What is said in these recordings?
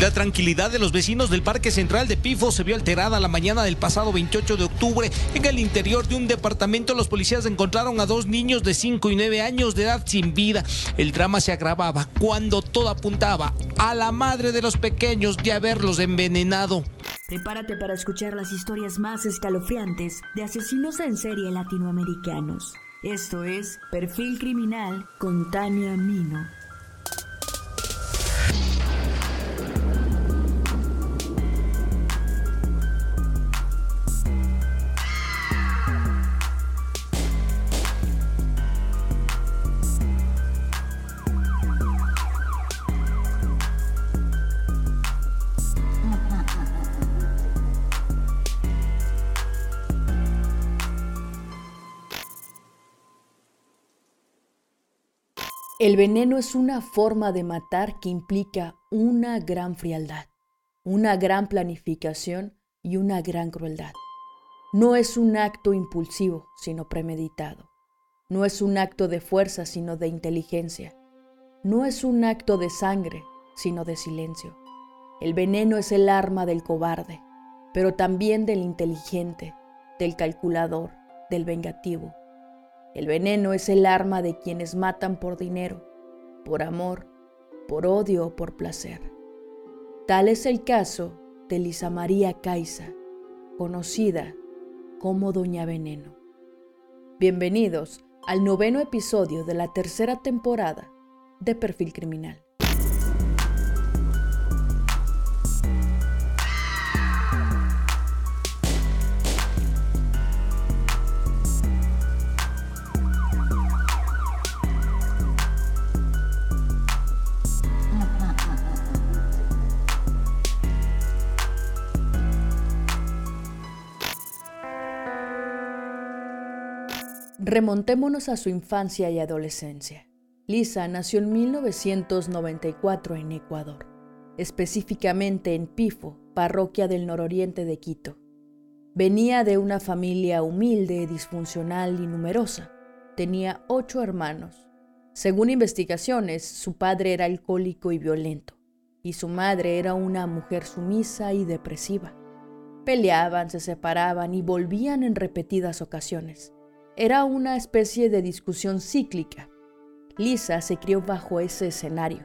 La tranquilidad de los vecinos del Parque Central de Pifo se vio alterada la mañana del pasado 28 de octubre. En el interior de un departamento, los policías encontraron a dos niños de 5 y 9 años de edad sin vida. El drama se agravaba cuando todo apuntaba a la madre de los pequeños de haberlos envenenado. Prepárate para escuchar las historias más escalofriantes de asesinos en serie latinoamericanos. Esto es Perfil Criminal con Tania Mino. El veneno es una forma de matar que implica una gran frialdad, una gran planificación y una gran crueldad. No es un acto impulsivo, sino premeditado. No es un acto de fuerza, sino de inteligencia. No es un acto de sangre, sino de silencio. El veneno es el arma del cobarde, pero también del inteligente, del calculador, del vengativo el veneno es el arma de quienes matan por dinero, por amor, por odio o por placer. Tal es el caso de Lisa María Caiza, conocida como Doña Veneno. Bienvenidos al noveno episodio de la tercera temporada de Perfil Criminal. Remontémonos a su infancia y adolescencia. Lisa nació en 1994 en Ecuador, específicamente en Pifo, parroquia del nororiente de Quito. Venía de una familia humilde, disfuncional y numerosa. Tenía ocho hermanos. Según investigaciones, su padre era alcohólico y violento, y su madre era una mujer sumisa y depresiva. Peleaban, se separaban y volvían en repetidas ocasiones. Era una especie de discusión cíclica. Lisa se crió bajo ese escenario.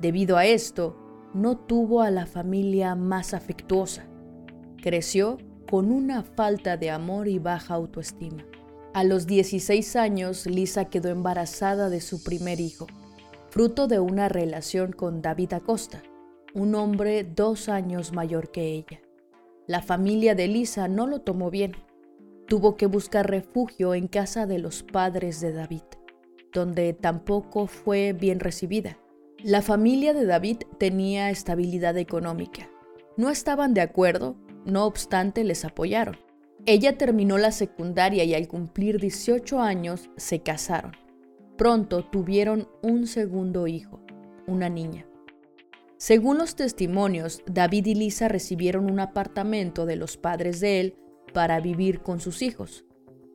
Debido a esto, no tuvo a la familia más afectuosa. Creció con una falta de amor y baja autoestima. A los 16 años, Lisa quedó embarazada de su primer hijo, fruto de una relación con David Acosta, un hombre dos años mayor que ella. La familia de Lisa no lo tomó bien tuvo que buscar refugio en casa de los padres de David, donde tampoco fue bien recibida. La familia de David tenía estabilidad económica. No estaban de acuerdo, no obstante les apoyaron. Ella terminó la secundaria y al cumplir 18 años se casaron. Pronto tuvieron un segundo hijo, una niña. Según los testimonios, David y Lisa recibieron un apartamento de los padres de él para vivir con sus hijos.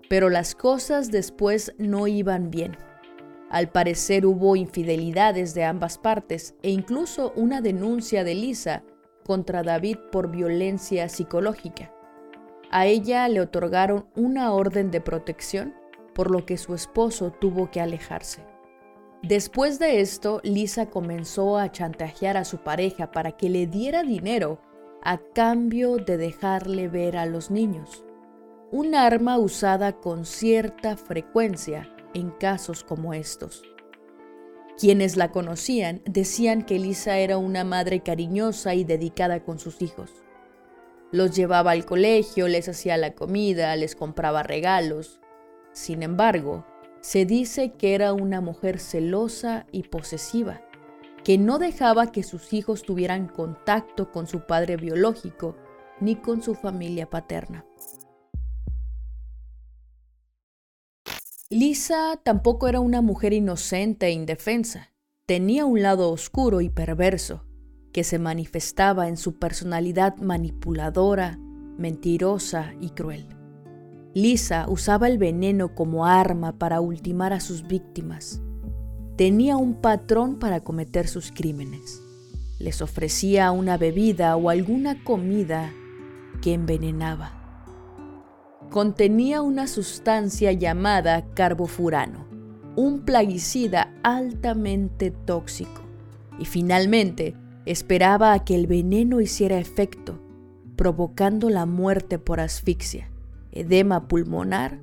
Pero las cosas después no iban bien. Al parecer hubo infidelidades de ambas partes e incluso una denuncia de Lisa contra David por violencia psicológica. A ella le otorgaron una orden de protección, por lo que su esposo tuvo que alejarse. Después de esto, Lisa comenzó a chantajear a su pareja para que le diera dinero a cambio de dejarle ver a los niños. Un arma usada con cierta frecuencia en casos como estos. Quienes la conocían decían que Lisa era una madre cariñosa y dedicada con sus hijos. Los llevaba al colegio, les hacía la comida, les compraba regalos. Sin embargo, se dice que era una mujer celosa y posesiva que no dejaba que sus hijos tuvieran contacto con su padre biológico ni con su familia paterna. Lisa tampoco era una mujer inocente e indefensa. Tenía un lado oscuro y perverso, que se manifestaba en su personalidad manipuladora, mentirosa y cruel. Lisa usaba el veneno como arma para ultimar a sus víctimas Tenía un patrón para cometer sus crímenes. Les ofrecía una bebida o alguna comida que envenenaba. Contenía una sustancia llamada carbofurano, un plaguicida altamente tóxico, y finalmente esperaba a que el veneno hiciera efecto, provocando la muerte por asfixia, edema pulmonar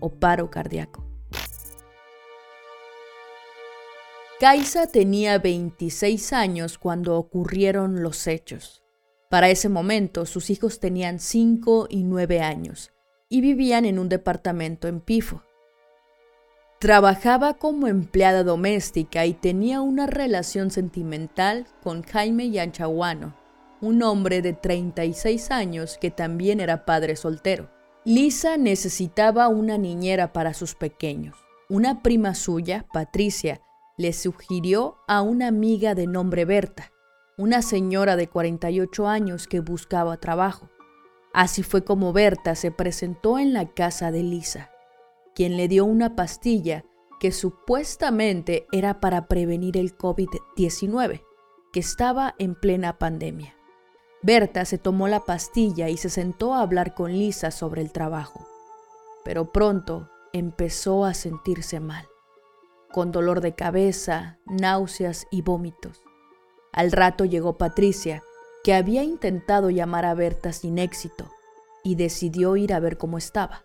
o paro cardíaco. Kaisa tenía 26 años cuando ocurrieron los hechos. Para ese momento sus hijos tenían 5 y 9 años y vivían en un departamento en Pifo. Trabajaba como empleada doméstica y tenía una relación sentimental con Jaime Yanchaguano, un hombre de 36 años que también era padre soltero. Lisa necesitaba una niñera para sus pequeños. Una prima suya, Patricia, le sugirió a una amiga de nombre Berta, una señora de 48 años que buscaba trabajo. Así fue como Berta se presentó en la casa de Lisa, quien le dio una pastilla que supuestamente era para prevenir el COVID-19, que estaba en plena pandemia. Berta se tomó la pastilla y se sentó a hablar con Lisa sobre el trabajo, pero pronto empezó a sentirse mal con dolor de cabeza, náuseas y vómitos. Al rato llegó Patricia, que había intentado llamar a Berta sin éxito, y decidió ir a ver cómo estaba.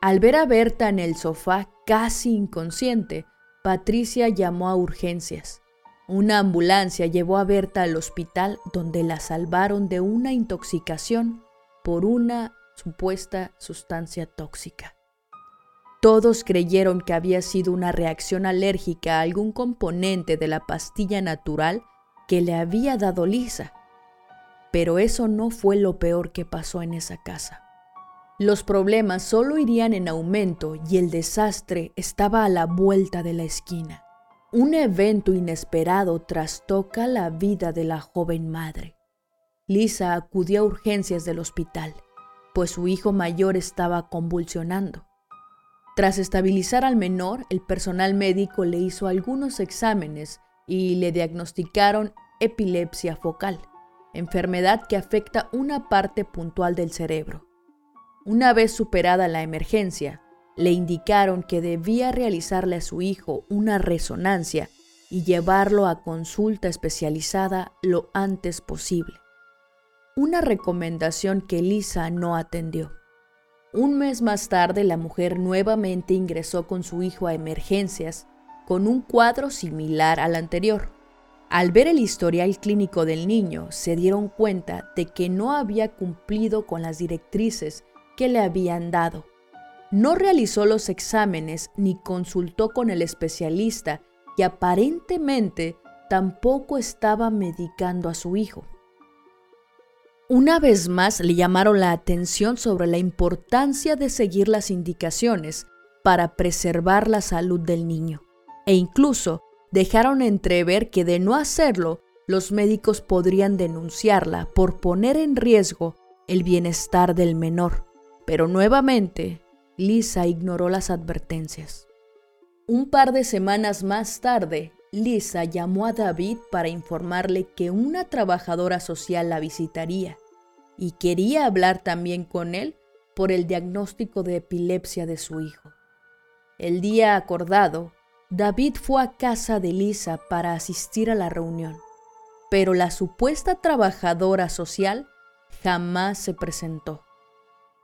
Al ver a Berta en el sofá casi inconsciente, Patricia llamó a urgencias. Una ambulancia llevó a Berta al hospital donde la salvaron de una intoxicación por una supuesta sustancia tóxica. Todos creyeron que había sido una reacción alérgica a algún componente de la pastilla natural que le había dado Lisa. Pero eso no fue lo peor que pasó en esa casa. Los problemas solo irían en aumento y el desastre estaba a la vuelta de la esquina. Un evento inesperado trastoca la vida de la joven madre. Lisa acudió a urgencias del hospital, pues su hijo mayor estaba convulsionando. Tras estabilizar al menor, el personal médico le hizo algunos exámenes y le diagnosticaron epilepsia focal, enfermedad que afecta una parte puntual del cerebro. Una vez superada la emergencia, le indicaron que debía realizarle a su hijo una resonancia y llevarlo a consulta especializada lo antes posible. Una recomendación que Lisa no atendió. Un mes más tarde, la mujer nuevamente ingresó con su hijo a emergencias con un cuadro similar al anterior. Al ver el historial clínico del niño, se dieron cuenta de que no había cumplido con las directrices que le habían dado. No realizó los exámenes ni consultó con el especialista y aparentemente tampoco estaba medicando a su hijo. Una vez más le llamaron la atención sobre la importancia de seguir las indicaciones para preservar la salud del niño, e incluso dejaron entrever que de no hacerlo, los médicos podrían denunciarla por poner en riesgo el bienestar del menor. Pero nuevamente, Lisa ignoró las advertencias. Un par de semanas más tarde, Lisa llamó a David para informarle que una trabajadora social la visitaría y quería hablar también con él por el diagnóstico de epilepsia de su hijo. El día acordado, David fue a casa de Lisa para asistir a la reunión, pero la supuesta trabajadora social jamás se presentó.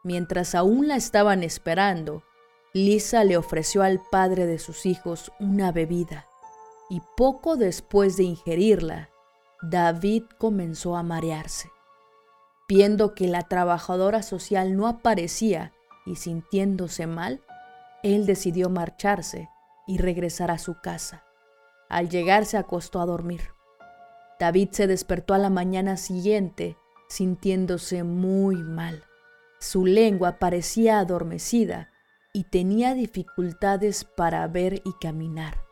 Mientras aún la estaban esperando, Lisa le ofreció al padre de sus hijos una bebida y poco después de ingerirla, David comenzó a marearse. Viendo que la trabajadora social no aparecía y sintiéndose mal, él decidió marcharse y regresar a su casa. Al llegar se acostó a dormir. David se despertó a la mañana siguiente sintiéndose muy mal. Su lengua parecía adormecida y tenía dificultades para ver y caminar.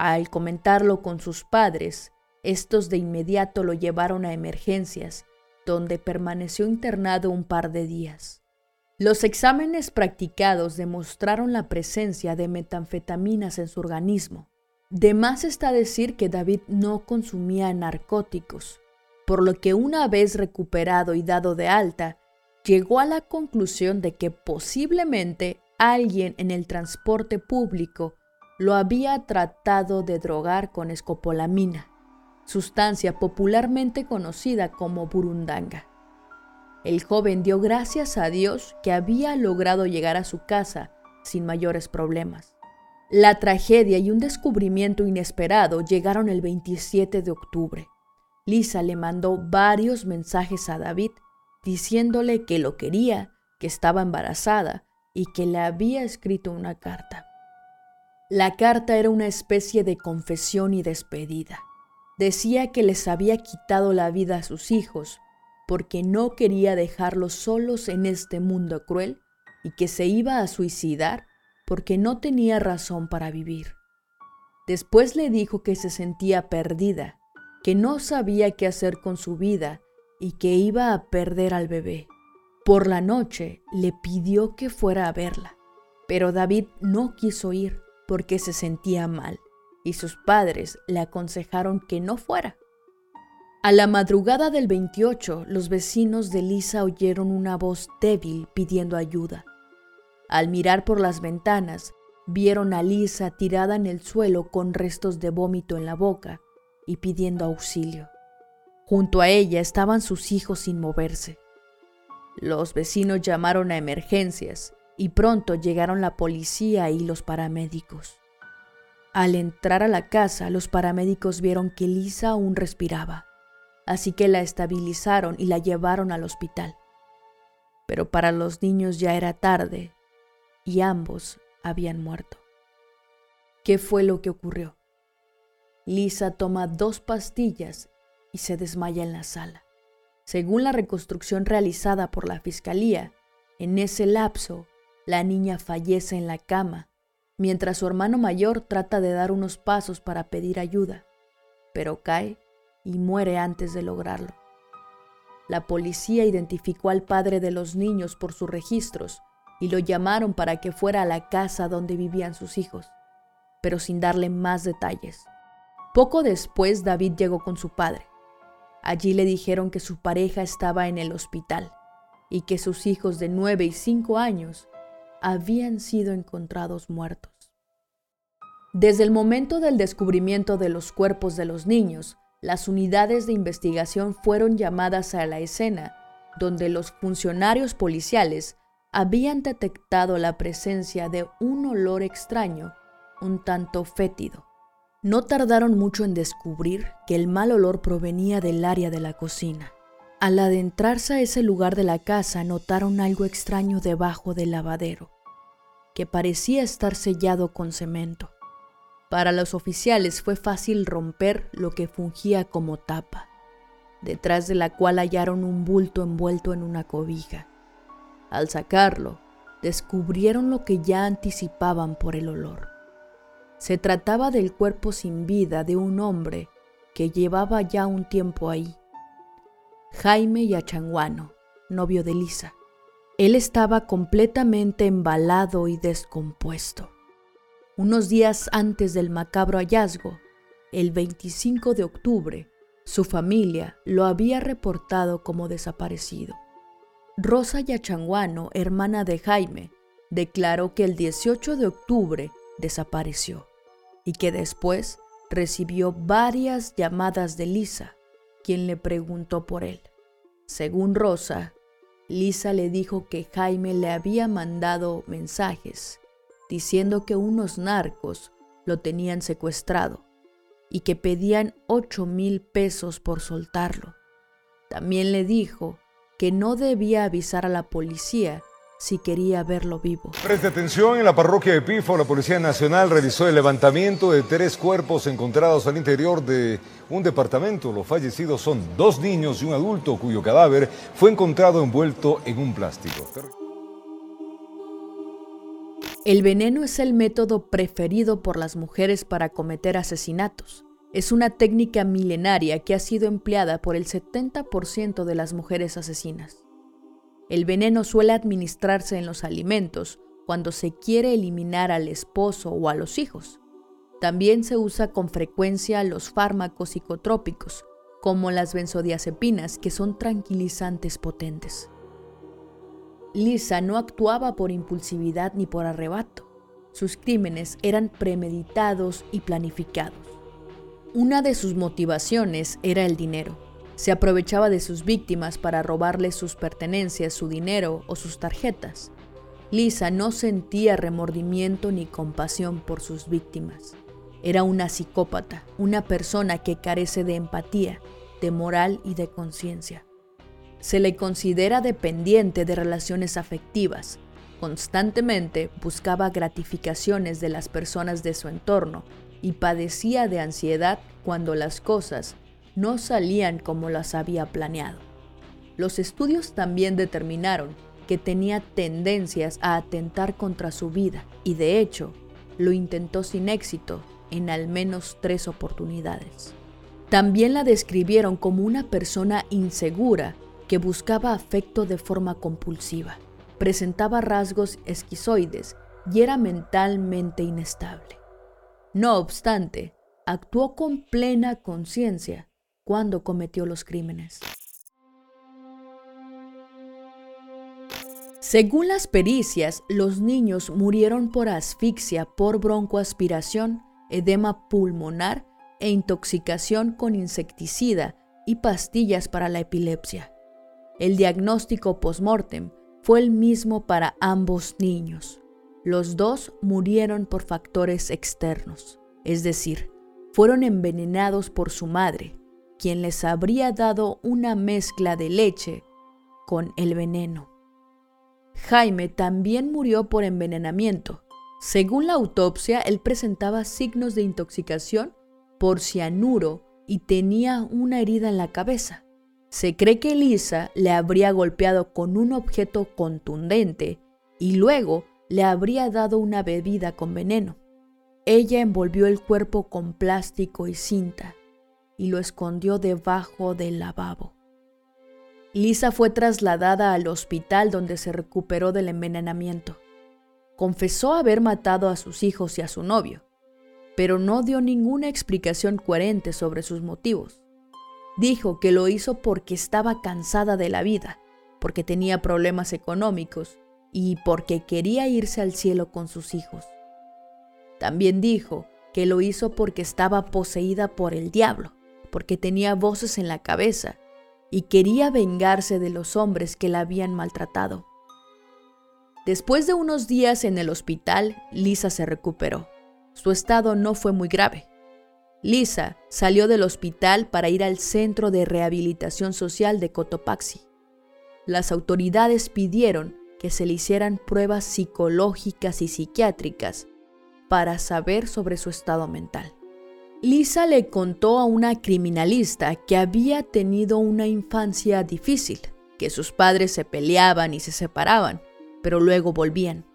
Al comentarlo con sus padres, estos de inmediato lo llevaron a emergencias, donde permaneció internado un par de días. Los exámenes practicados demostraron la presencia de metanfetaminas en su organismo. De más está decir que David no consumía narcóticos, por lo que una vez recuperado y dado de alta, llegó a la conclusión de que posiblemente alguien en el transporte público lo había tratado de drogar con escopolamina, sustancia popularmente conocida como burundanga. El joven dio gracias a Dios que había logrado llegar a su casa sin mayores problemas. La tragedia y un descubrimiento inesperado llegaron el 27 de octubre. Lisa le mandó varios mensajes a David diciéndole que lo quería, que estaba embarazada y que le había escrito una carta. La carta era una especie de confesión y despedida. Decía que les había quitado la vida a sus hijos porque no quería dejarlos solos en este mundo cruel y que se iba a suicidar porque no tenía razón para vivir. Después le dijo que se sentía perdida, que no sabía qué hacer con su vida y que iba a perder al bebé. Por la noche le pidió que fuera a verla, pero David no quiso ir porque se sentía mal y sus padres le aconsejaron que no fuera. A la madrugada del 28, los vecinos de Lisa oyeron una voz débil pidiendo ayuda. Al mirar por las ventanas, vieron a Lisa tirada en el suelo con restos de vómito en la boca y pidiendo auxilio. Junto a ella estaban sus hijos sin moverse. Los vecinos llamaron a emergencias y pronto llegaron la policía y los paramédicos. Al entrar a la casa, los paramédicos vieron que Lisa aún respiraba, así que la estabilizaron y la llevaron al hospital. Pero para los niños ya era tarde y ambos habían muerto. ¿Qué fue lo que ocurrió? Lisa toma dos pastillas y se desmaya en la sala. Según la reconstrucción realizada por la fiscalía, en ese lapso la niña fallece en la cama, mientras su hermano mayor trata de dar unos pasos para pedir ayuda, pero cae y muere antes de lograrlo. La policía identificó al padre de los niños por sus registros y lo llamaron para que fuera a la casa donde vivían sus hijos, pero sin darle más detalles. Poco después David llegó con su padre. Allí le dijeron que su pareja estaba en el hospital y que sus hijos de 9 y 5 años habían sido encontrados muertos. Desde el momento del descubrimiento de los cuerpos de los niños, las unidades de investigación fueron llamadas a la escena, donde los funcionarios policiales habían detectado la presencia de un olor extraño, un tanto fétido. No tardaron mucho en descubrir que el mal olor provenía del área de la cocina. Al adentrarse a ese lugar de la casa notaron algo extraño debajo del lavadero, que parecía estar sellado con cemento. Para los oficiales fue fácil romper lo que fungía como tapa, detrás de la cual hallaron un bulto envuelto en una cobija. Al sacarlo, descubrieron lo que ya anticipaban por el olor. Se trataba del cuerpo sin vida de un hombre que llevaba ya un tiempo ahí Jaime Yachanguano, novio de Lisa. Él estaba completamente embalado y descompuesto. Unos días antes del macabro hallazgo, el 25 de octubre, su familia lo había reportado como desaparecido. Rosa Yachanguano, hermana de Jaime, declaró que el 18 de octubre desapareció y que después recibió varias llamadas de Lisa quien le preguntó por él. Según Rosa, Lisa le dijo que Jaime le había mandado mensajes diciendo que unos narcos lo tenían secuestrado y que pedían ocho mil pesos por soltarlo. También le dijo que no debía avisar a la policía si quería verlo vivo. Preste atención, en la parroquia de Pifo, la Policía Nacional realizó el levantamiento de tres cuerpos encontrados al interior de un departamento. Los fallecidos son dos niños y un adulto cuyo cadáver fue encontrado envuelto en un plástico. El veneno es el método preferido por las mujeres para cometer asesinatos. Es una técnica milenaria que ha sido empleada por el 70% de las mujeres asesinas. El veneno suele administrarse en los alimentos cuando se quiere eliminar al esposo o a los hijos. También se usa con frecuencia los fármacos psicotrópicos, como las benzodiazepinas, que son tranquilizantes potentes. Lisa no actuaba por impulsividad ni por arrebato. Sus crímenes eran premeditados y planificados. Una de sus motivaciones era el dinero. Se aprovechaba de sus víctimas para robarles sus pertenencias, su dinero o sus tarjetas. Lisa no sentía remordimiento ni compasión por sus víctimas. Era una psicópata, una persona que carece de empatía, de moral y de conciencia. Se le considera dependiente de relaciones afectivas. Constantemente buscaba gratificaciones de las personas de su entorno y padecía de ansiedad cuando las cosas no salían como las había planeado. Los estudios también determinaron que tenía tendencias a atentar contra su vida y de hecho lo intentó sin éxito en al menos tres oportunidades. También la describieron como una persona insegura que buscaba afecto de forma compulsiva, presentaba rasgos esquizoides y era mentalmente inestable. No obstante, actuó con plena conciencia cuando cometió los crímenes. Según las pericias, los niños murieron por asfixia, por broncoaspiración, edema pulmonar e intoxicación con insecticida y pastillas para la epilepsia. El diagnóstico post-mortem fue el mismo para ambos niños. Los dos murieron por factores externos, es decir, fueron envenenados por su madre, quien les habría dado una mezcla de leche con el veneno. Jaime también murió por envenenamiento. Según la autopsia, él presentaba signos de intoxicación por cianuro y tenía una herida en la cabeza. Se cree que Lisa le habría golpeado con un objeto contundente y luego le habría dado una bebida con veneno. Ella envolvió el cuerpo con plástico y cinta y lo escondió debajo del lavabo. Lisa fue trasladada al hospital donde se recuperó del envenenamiento. Confesó haber matado a sus hijos y a su novio, pero no dio ninguna explicación coherente sobre sus motivos. Dijo que lo hizo porque estaba cansada de la vida, porque tenía problemas económicos y porque quería irse al cielo con sus hijos. También dijo que lo hizo porque estaba poseída por el diablo, porque tenía voces en la cabeza y quería vengarse de los hombres que la habían maltratado. Después de unos días en el hospital, Lisa se recuperó. Su estado no fue muy grave. Lisa salió del hospital para ir al Centro de Rehabilitación Social de Cotopaxi. Las autoridades pidieron que se le hicieran pruebas psicológicas y psiquiátricas para saber sobre su estado mental. Lisa le contó a una criminalista que había tenido una infancia difícil, que sus padres se peleaban y se separaban, pero luego volvían.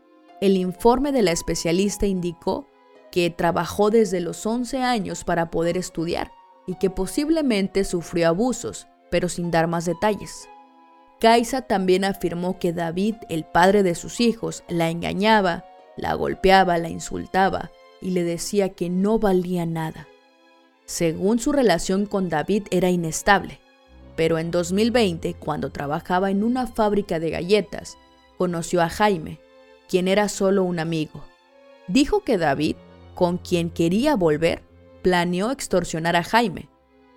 El informe de la especialista indicó que trabajó desde los 11 años para poder estudiar y que posiblemente sufrió abusos, pero sin dar más detalles. Kaisa también afirmó que David, el padre de sus hijos, la engañaba, la golpeaba, la insultaba y le decía que no valía nada. Según su relación con David era inestable, pero en 2020, cuando trabajaba en una fábrica de galletas, conoció a Jaime, quien era solo un amigo. Dijo que David con quien quería volver, planeó extorsionar a Jaime,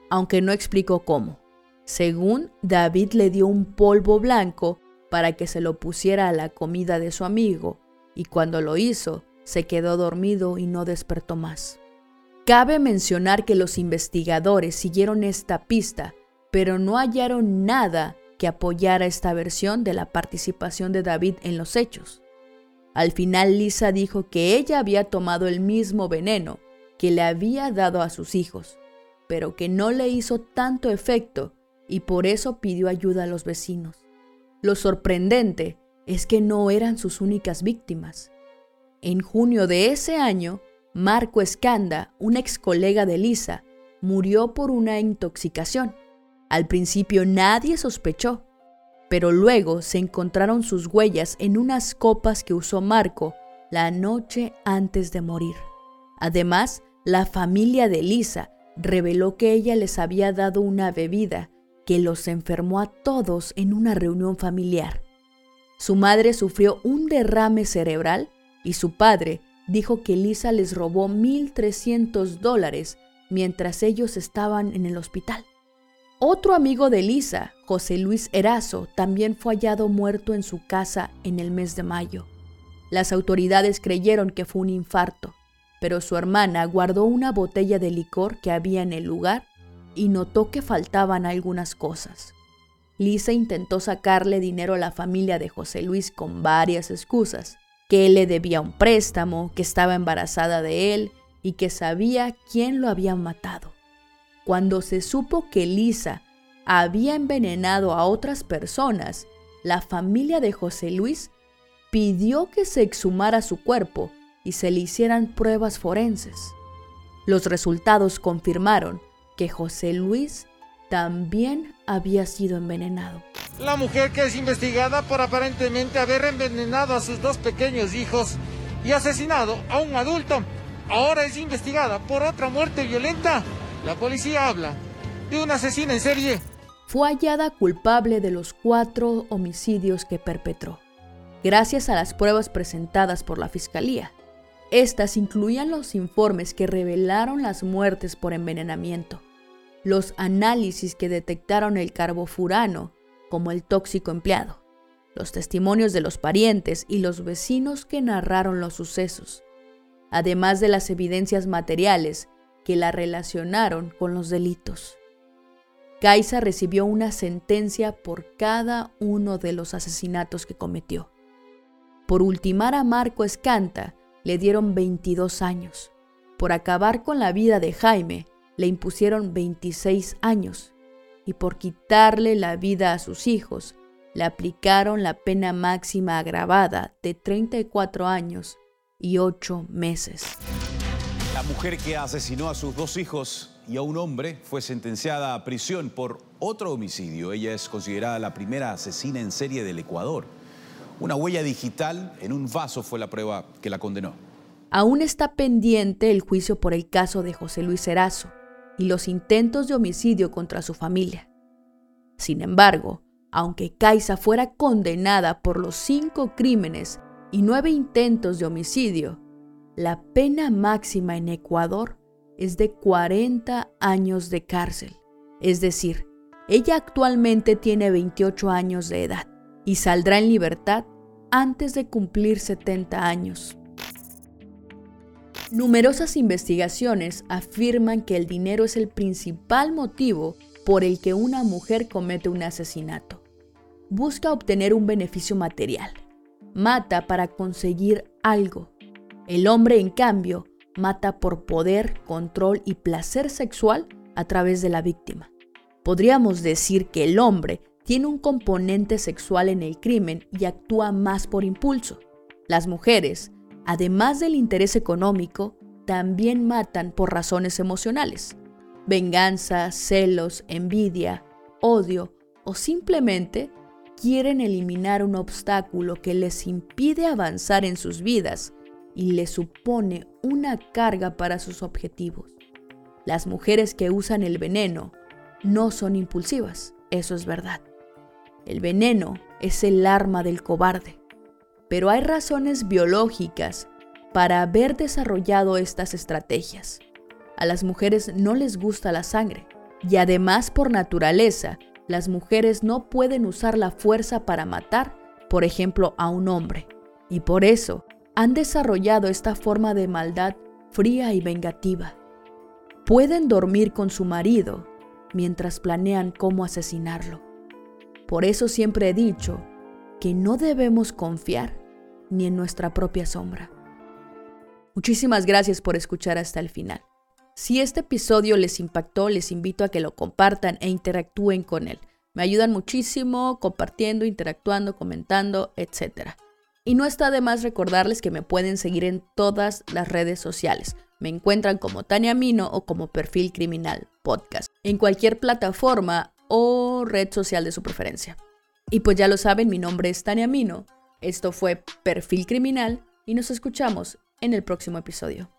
aunque no explicó cómo. Según David le dio un polvo blanco para que se lo pusiera a la comida de su amigo, y cuando lo hizo, se quedó dormido y no despertó más. Cabe mencionar que los investigadores siguieron esta pista, pero no hallaron nada que apoyara esta versión de la participación de David en los hechos. Al final Lisa dijo que ella había tomado el mismo veneno que le había dado a sus hijos, pero que no le hizo tanto efecto y por eso pidió ayuda a los vecinos. Lo sorprendente es que no eran sus únicas víctimas. En junio de ese año, Marco Escanda, un ex colega de Lisa, murió por una intoxicación. Al principio nadie sospechó, pero luego se encontraron sus huellas en unas copas que usó Marco la noche antes de morir. Además, la familia de Lisa reveló que ella les había dado una bebida que los enfermó a todos en una reunión familiar. Su madre sufrió un derrame cerebral y su padre dijo que Lisa les robó 1.300 dólares mientras ellos estaban en el hospital. Otro amigo de Lisa, José Luis Erazo, también fue hallado muerto en su casa en el mes de mayo. Las autoridades creyeron que fue un infarto, pero su hermana guardó una botella de licor que había en el lugar y notó que faltaban algunas cosas. Lisa intentó sacarle dinero a la familia de José Luis con varias excusas, que él le debía un préstamo, que estaba embarazada de él y que sabía quién lo había matado. Cuando se supo que Lisa había envenenado a otras personas, la familia de José Luis pidió que se exhumara su cuerpo y se le hicieran pruebas forenses. Los resultados confirmaron que José Luis también había sido envenenado. La mujer que es investigada por aparentemente haber envenenado a sus dos pequeños hijos y asesinado a un adulto, ahora es investigada por otra muerte violenta. La policía habla de una asesina en serie. Fue hallada culpable de los cuatro homicidios que perpetró, gracias a las pruebas presentadas por la Fiscalía. Estas incluían los informes que revelaron las muertes por envenenamiento, los análisis que detectaron el carbofurano como el tóxico empleado, los testimonios de los parientes y los vecinos que narraron los sucesos, además de las evidencias materiales que la relacionaron con los delitos. Kaisa recibió una sentencia por cada uno de los asesinatos que cometió. Por ultimar a Marco Escanta, le dieron 22 años. Por acabar con la vida de Jaime, le impusieron 26 años. Y por quitarle la vida a sus hijos, le aplicaron la pena máxima agravada de 34 años y 8 meses. La mujer que asesinó a sus dos hijos y a un hombre fue sentenciada a prisión por otro homicidio. Ella es considerada la primera asesina en serie del Ecuador. Una huella digital en un vaso fue la prueba que la condenó. Aún está pendiente el juicio por el caso de José Luis Erazo y los intentos de homicidio contra su familia. Sin embargo, aunque Kaisa fuera condenada por los cinco crímenes y nueve intentos de homicidio, la pena máxima en Ecuador es de 40 años de cárcel. Es decir, ella actualmente tiene 28 años de edad y saldrá en libertad antes de cumplir 70 años. Numerosas investigaciones afirman que el dinero es el principal motivo por el que una mujer comete un asesinato. Busca obtener un beneficio material. Mata para conseguir algo. El hombre, en cambio, mata por poder, control y placer sexual a través de la víctima. Podríamos decir que el hombre tiene un componente sexual en el crimen y actúa más por impulso. Las mujeres, además del interés económico, también matan por razones emocionales. Venganza, celos, envidia, odio o simplemente quieren eliminar un obstáculo que les impide avanzar en sus vidas y les supone una carga para sus objetivos. Las mujeres que usan el veneno no son impulsivas, eso es verdad. El veneno es el arma del cobarde. Pero hay razones biológicas para haber desarrollado estas estrategias. A las mujeres no les gusta la sangre y además por naturaleza las mujeres no pueden usar la fuerza para matar, por ejemplo, a un hombre. Y por eso han desarrollado esta forma de maldad fría y vengativa. Pueden dormir con su marido mientras planean cómo asesinarlo. Por eso siempre he dicho que no debemos confiar ni en nuestra propia sombra. Muchísimas gracias por escuchar hasta el final. Si este episodio les impactó, les invito a que lo compartan e interactúen con él. Me ayudan muchísimo compartiendo, interactuando, comentando, etc. Y no está de más recordarles que me pueden seguir en todas las redes sociales. Me encuentran como Tania Mino o como Perfil Criminal Podcast, en cualquier plataforma o red social de su preferencia. Y pues ya lo saben, mi nombre es Tania Mino, esto fue Perfil Criminal y nos escuchamos en el próximo episodio.